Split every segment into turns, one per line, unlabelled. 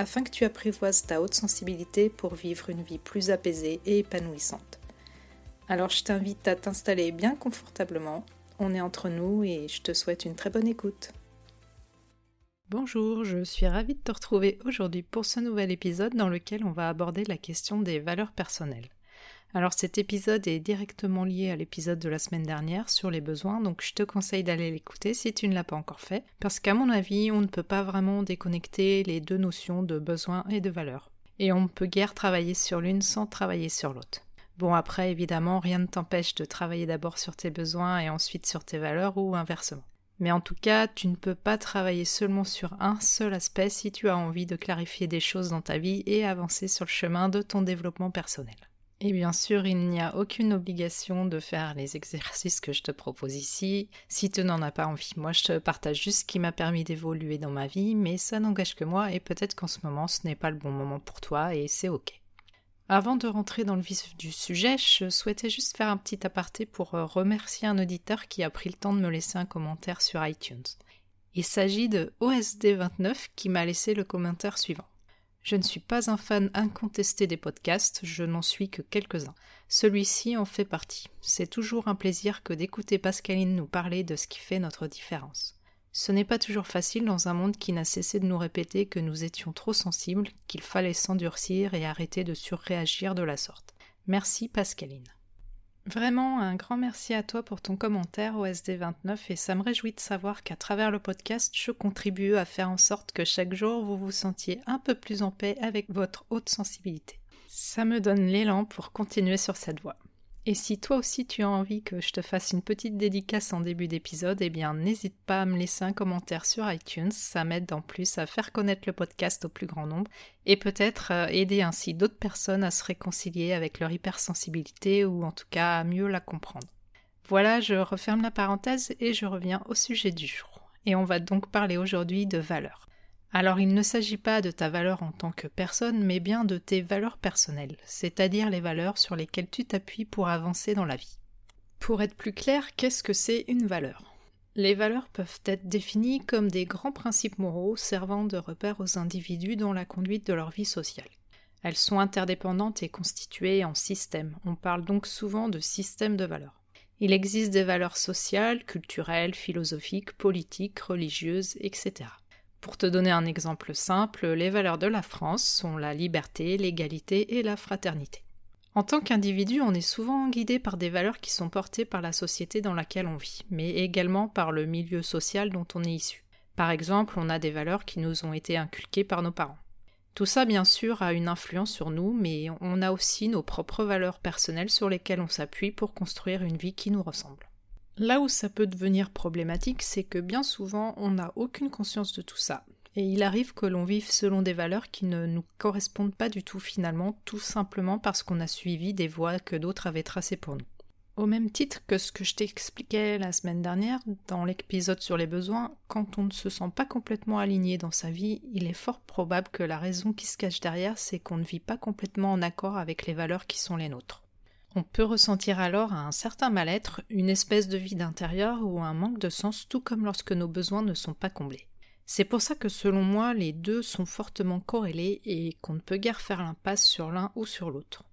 afin que tu apprivoises ta haute sensibilité pour vivre une vie plus apaisée et épanouissante. Alors je t'invite à t'installer bien confortablement, on est entre nous et je te souhaite une très bonne écoute. Bonjour, je suis ravie de te retrouver aujourd'hui pour ce nouvel épisode dans lequel on va aborder la question des valeurs personnelles. Alors cet épisode est directement lié à l'épisode de la semaine dernière sur les besoins, donc je te conseille d'aller l'écouter si tu ne l'as pas encore fait, parce qu'à mon avis, on ne peut pas vraiment déconnecter les deux notions de besoin et de valeur. Et on ne peut guère travailler sur l'une sans travailler sur l'autre. Bon après, évidemment, rien ne t'empêche de travailler d'abord sur tes besoins et ensuite sur tes valeurs ou inversement. Mais en tout cas, tu ne peux pas travailler seulement sur un seul aspect si tu as envie de clarifier des choses dans ta vie et avancer sur le chemin de ton développement personnel. Et bien sûr, il n'y a aucune obligation de faire les exercices que je te propose ici si tu n'en as pas envie. Moi, je te partage juste ce qui m'a permis d'évoluer dans ma vie, mais ça n'engage que moi et peut-être qu'en ce moment, ce n'est pas le bon moment pour toi et c'est ok. Avant de rentrer dans le vif du sujet, je souhaitais juste faire un petit aparté pour euh, remercier un auditeur qui a pris le temps de me laisser un commentaire sur iTunes. Il s'agit de OSD29 qui m'a laissé le commentaire suivant. Je ne suis pas un fan incontesté des podcasts, je n'en suis que quelques-uns. Celui-ci en fait partie. C'est toujours un plaisir que d'écouter Pascaline nous parler de ce qui fait notre différence. Ce n'est pas toujours facile dans un monde qui n'a cessé de nous répéter que nous étions trop sensibles, qu'il fallait s'endurcir et arrêter de surréagir de la sorte. Merci Pascaline. Vraiment un grand merci à toi pour ton commentaire au SD29 et ça me réjouit de savoir qu'à travers le podcast, je contribue à faire en sorte que chaque jour vous vous sentiez un peu plus en paix avec votre haute sensibilité. Ça me donne l'élan pour continuer sur cette voie. Et si toi aussi tu as envie que je te fasse une petite dédicace en début d'épisode, eh bien n'hésite pas à me laisser un commentaire sur iTunes, ça m'aide en plus à faire connaître le podcast au plus grand nombre et peut-être euh, aider ainsi d'autres personnes à se réconcilier avec leur hypersensibilité ou en tout cas à mieux la comprendre. Voilà, je referme la parenthèse et je reviens au sujet du jour. Et on va donc parler aujourd'hui de valeurs. Alors il ne s'agit pas de ta valeur en tant que personne, mais bien de tes valeurs personnelles, c'est-à-dire les valeurs sur lesquelles tu t'appuies pour avancer dans la vie. Pour être plus clair, qu'est-ce que c'est une valeur? Les valeurs peuvent être définies comme des grands principes moraux servant de repère aux individus dans la conduite de leur vie sociale. Elles sont interdépendantes et constituées en systèmes. On parle donc souvent de système de valeurs. Il existe des valeurs sociales, culturelles, philosophiques, politiques, religieuses, etc. Pour te donner un exemple simple, les valeurs de la France sont la liberté, l'égalité et la fraternité. En tant qu'individu, on est souvent guidé par des valeurs qui sont portées par la société dans laquelle on vit, mais également par le milieu social dont on est issu. Par exemple, on a des valeurs qui nous ont été inculquées par nos parents. Tout ça, bien sûr, a une influence sur nous, mais on a aussi nos propres valeurs personnelles sur lesquelles on s'appuie pour construire une vie qui nous ressemble. Là où ça peut devenir problématique, c'est que bien souvent on n'a aucune conscience de tout ça. Et il arrive que l'on vive selon des valeurs qui ne nous correspondent pas du tout finalement, tout simplement parce qu'on a suivi des voies que d'autres avaient tracées pour nous. Au même titre que ce que je t'expliquais la semaine dernière dans l'épisode sur les besoins, quand on ne se sent pas complètement aligné dans sa vie, il est fort probable que la raison qui se cache derrière, c'est qu'on ne vit pas complètement en accord avec les valeurs qui sont les nôtres. On peut ressentir alors un certain mal-être, une espèce de vide intérieur ou un manque de sens, tout comme lorsque nos besoins ne sont pas comblés. C'est pour ça que selon moi, les deux sont fortement corrélés et qu'on ne peut guère faire l'impasse sur l'un ou sur l'autre.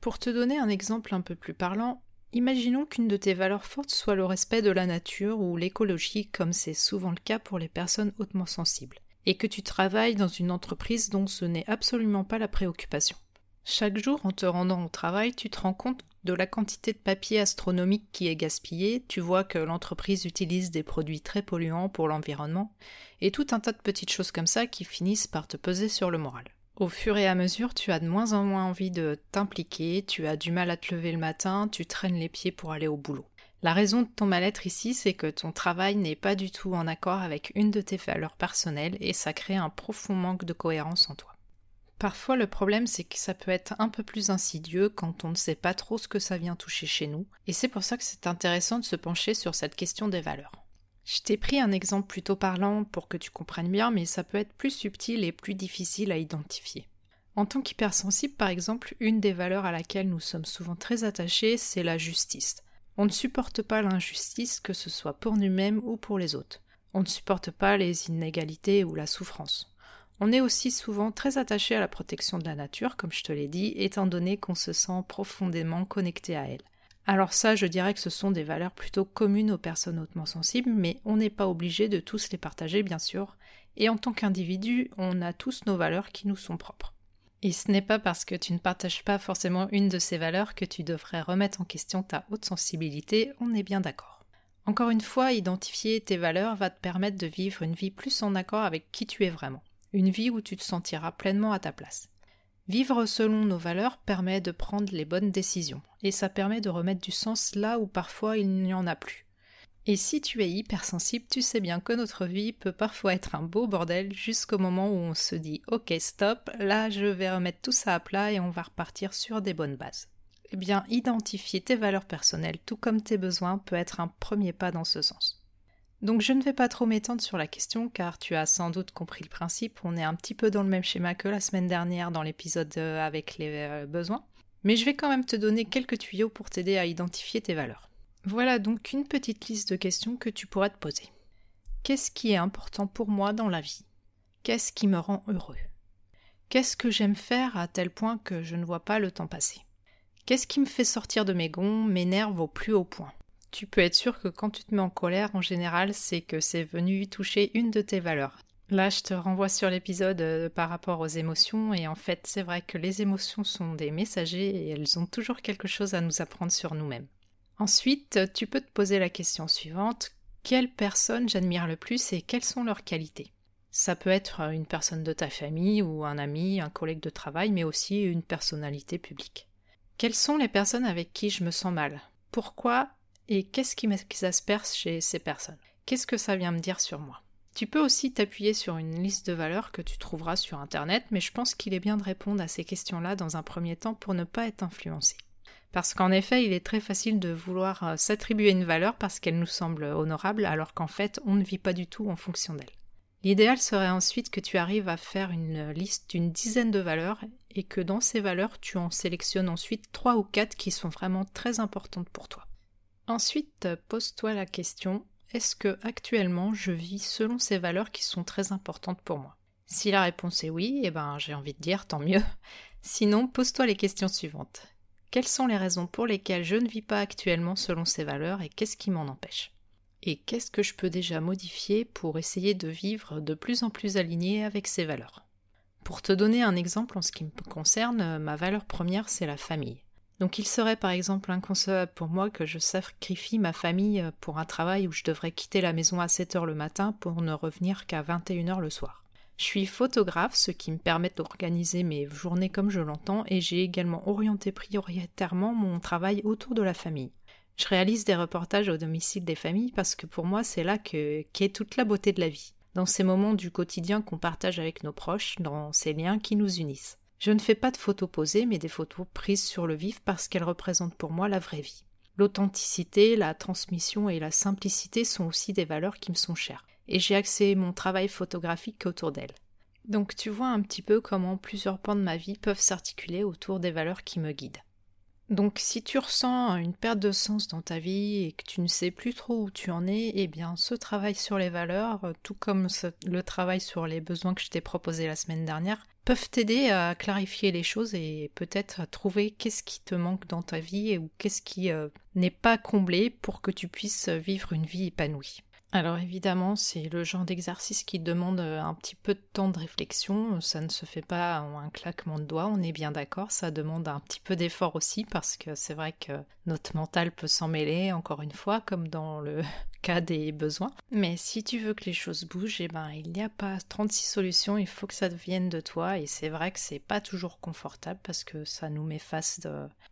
Pour te donner un exemple un peu plus parlant, imaginons qu'une de tes valeurs fortes soit le respect de la nature ou l'écologie, comme c'est souvent le cas pour les personnes hautement sensibles, et que tu travailles dans une entreprise dont ce n'est absolument pas la préoccupation. Chaque jour, en te rendant au travail, tu te rends compte de la quantité de papier astronomique qui est gaspillé, tu vois que l'entreprise utilise des produits très polluants pour l'environnement, et tout un tas de petites choses comme ça qui finissent par te peser sur le moral. Au fur et à mesure, tu as de moins en moins envie de t'impliquer, tu as du mal à te lever le matin, tu traînes les pieds pour aller au boulot. La raison de ton mal-être ici, c'est que ton travail n'est pas du tout en accord avec une de tes valeurs personnelles et ça crée un profond manque de cohérence en toi. Parfois le problème c'est que ça peut être un peu plus insidieux quand on ne sait pas trop ce que ça vient toucher chez nous, et c'est pour ça que c'est intéressant de se pencher sur cette question des valeurs. Je t'ai pris un exemple plutôt parlant pour que tu comprennes bien, mais ça peut être plus subtil et plus difficile à identifier. En tant qu'hypersensible, par exemple, une des valeurs à laquelle nous sommes souvent très attachés, c'est la justice. On ne supporte pas l'injustice, que ce soit pour nous-mêmes ou pour les autres. On ne supporte pas les inégalités ou la souffrance. On est aussi souvent très attaché à la protection de la nature, comme je te l'ai dit, étant donné qu'on se sent profondément connecté à elle. Alors ça, je dirais que ce sont des valeurs plutôt communes aux personnes hautement sensibles, mais on n'est pas obligé de tous les partager, bien sûr, et en tant qu'individu, on a tous nos valeurs qui nous sont propres. Et ce n'est pas parce que tu ne partages pas forcément une de ces valeurs que tu devrais remettre en question ta haute sensibilité, on est bien d'accord. Encore une fois, identifier tes valeurs va te permettre de vivre une vie plus en accord avec qui tu es vraiment, une vie où tu te sentiras pleinement à ta place. Vivre selon nos valeurs permet de prendre les bonnes décisions, et ça permet de remettre du sens là où parfois il n'y en a plus. Et si tu es hypersensible, tu sais bien que notre vie peut parfois être un beau bordel jusqu'au moment où on se dit ok stop, là je vais remettre tout ça à plat et on va repartir sur des bonnes bases. Eh bien, identifier tes valeurs personnelles, tout comme tes besoins, peut être un premier pas dans ce sens. Donc je ne vais pas trop m'étendre sur la question car tu as sans doute compris le principe, on est un petit peu dans le même schéma que la semaine dernière dans l'épisode euh, avec les euh, besoins, mais je vais quand même te donner quelques tuyaux pour t'aider à identifier tes valeurs. Voilà donc une petite liste de questions que tu pourras te poser. Qu'est-ce qui est important pour moi dans la vie? Qu'est-ce qui me rend heureux? Qu'est-ce que j'aime faire à tel point que je ne vois pas le temps passer? Qu'est-ce qui me fait sortir de mes gonds, m'énerve au plus haut point? Tu peux être sûr que quand tu te mets en colère, en général, c'est que c'est venu toucher une de tes valeurs. Là, je te renvoie sur l'épisode euh, par rapport aux émotions, et en fait, c'est vrai que les émotions sont des messagers et elles ont toujours quelque chose à nous apprendre sur nous-mêmes. Ensuite, tu peux te poser la question suivante quelle personne j'admire le plus et quelles sont leurs qualités? Ça peut être une personne de ta famille ou un ami, un collègue de travail, mais aussi une personnalité publique. Quelles sont les personnes avec qui je me sens mal? Pourquoi et qu'est-ce qui m'exasperse chez ces personnes? Qu'est-ce que ça vient me dire sur moi? Tu peux aussi t'appuyer sur une liste de valeurs que tu trouveras sur Internet, mais je pense qu'il est bien de répondre à ces questions-là dans un premier temps pour ne pas être influencé. Parce qu'en effet, il est très facile de vouloir euh, s'attribuer une valeur parce qu'elle nous semble honorable, alors qu'en fait, on ne vit pas du tout en fonction d'elle. L'idéal serait ensuite que tu arrives à faire une liste d'une dizaine de valeurs et que dans ces valeurs tu en sélectionnes ensuite trois ou quatre qui sont vraiment très importantes pour toi. Ensuite, pose-toi la question est-ce que actuellement je vis selon ces valeurs qui sont très importantes pour moi? Si la réponse est oui, eh ben j'ai envie de dire tant mieux. Sinon, pose-toi les questions suivantes. Quelles sont les raisons pour lesquelles je ne vis pas actuellement selon ces valeurs et qu'est-ce qui m'en empêche? Et qu'est-ce que je peux déjà modifier pour essayer de vivre de plus en plus aligné avec ces valeurs? Pour te donner un exemple en ce qui me concerne, ma valeur première c'est la famille. Donc il serait par exemple inconcevable pour moi que je sacrifie ma famille pour un travail où je devrais quitter la maison à 7 heures le matin pour ne revenir qu'à 21 heures le soir. Je suis photographe, ce qui me permet d'organiser mes journées comme je l'entends, et j'ai également orienté prioritairement mon travail autour de la famille. Je réalise des reportages au domicile des familles parce que pour moi c'est là qu'est toute la beauté de la vie, dans ces moments du quotidien qu'on partage avec nos proches, dans ces liens qui nous unissent. Je ne fais pas de photos posées, mais des photos prises sur le vif parce qu'elles représentent pour moi la vraie vie. L'authenticité, la transmission et la simplicité sont aussi des valeurs qui me sont chères, et j'ai axé mon travail photographique autour d'elles. Donc tu vois un petit peu comment plusieurs pans de ma vie peuvent s'articuler autour des valeurs qui me guident. Donc si tu ressens une perte de sens dans ta vie et que tu ne sais plus trop où tu en es, eh bien ce travail sur les valeurs, tout comme le travail sur les besoins que je t'ai proposé la semaine dernière, peuvent t'aider à clarifier les choses et peut-être à trouver qu'est-ce qui te manque dans ta vie ou qu'est-ce qui euh, n'est pas comblé pour que tu puisses vivre une vie épanouie. Alors évidemment, c'est le genre d'exercice qui demande euh, un petit peu de temps de réflexion, ça ne se fait pas en un claquement de doigts, on est bien d'accord, ça demande un petit peu d'effort aussi parce que c'est vrai que notre mental peut s'en mêler, encore une fois, comme dans le cas des besoins. Mais si tu veux que les choses bougent, eh ben, il n'y a pas 36 solutions, il faut que ça vienne de toi. Et c'est vrai que c'est pas toujours confortable parce que ça nous met face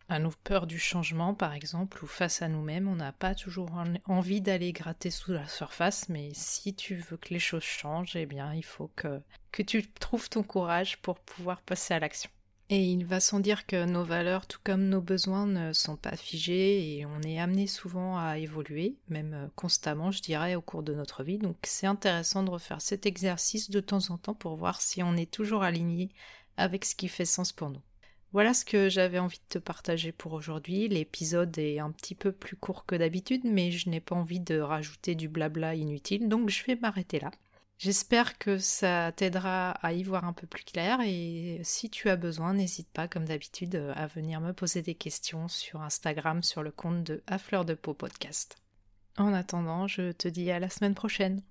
à nos peurs du changement, par exemple, ou face à nous-mêmes. On n'a pas toujours envie d'aller gratter sous la surface, mais si tu veux que les choses changent, eh bien, il faut que, que tu trouves ton courage pour pouvoir passer à l'action. Et il va sans dire que nos valeurs, tout comme nos besoins, ne sont pas figés et on est amené souvent à évoluer, même euh, constamment, je dirais, au cours de notre vie. Donc c'est intéressant de refaire cet exercice de temps en temps pour voir si on est toujours aligné avec ce qui fait sens pour nous. Voilà ce que j'avais envie de te partager pour aujourd'hui. L'épisode est un petit peu plus court que d'habitude, mais je n'ai pas envie de rajouter du blabla inutile, donc je vais m'arrêter là. J'espère que ça t'aidera à y voir un peu plus clair et si tu as besoin, n'hésite pas comme d'habitude à venir me poser des questions sur Instagram sur le compte de A Fleur de Peau Podcast. En attendant, je te dis à la semaine prochaine.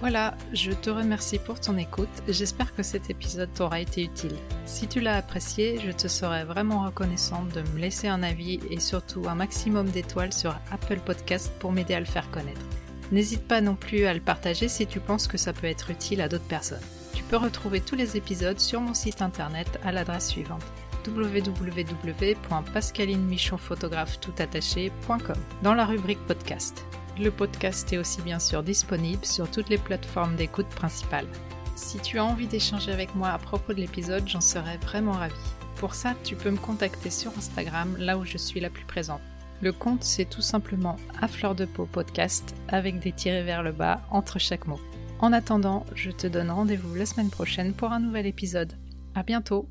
Voilà, je te remercie pour ton écoute. J'espère que cet épisode t'aura été utile. Si tu l'as apprécié, je te serais vraiment reconnaissante de me laisser un avis et surtout un maximum d'étoiles sur Apple Podcast pour m'aider à le faire connaître. N'hésite pas non plus à le partager si tu penses que ça peut être utile à d'autres personnes. Tu peux retrouver tous les épisodes sur mon site internet à l'adresse suivante www.pascalinemichonphotographe.com dans la rubrique podcast. Le podcast est aussi bien sûr disponible sur toutes les plateformes d'écoute principales. Si tu as envie d'échanger avec moi à propos de l'épisode, j'en serais vraiment ravie. Pour ça, tu peux me contacter sur Instagram, là où je suis la plus présente. Le compte, c'est tout simplement à fleur de peau podcast avec des tirés vers le bas entre chaque mot. En attendant, je te donne rendez-vous la semaine prochaine pour un nouvel épisode. À bientôt!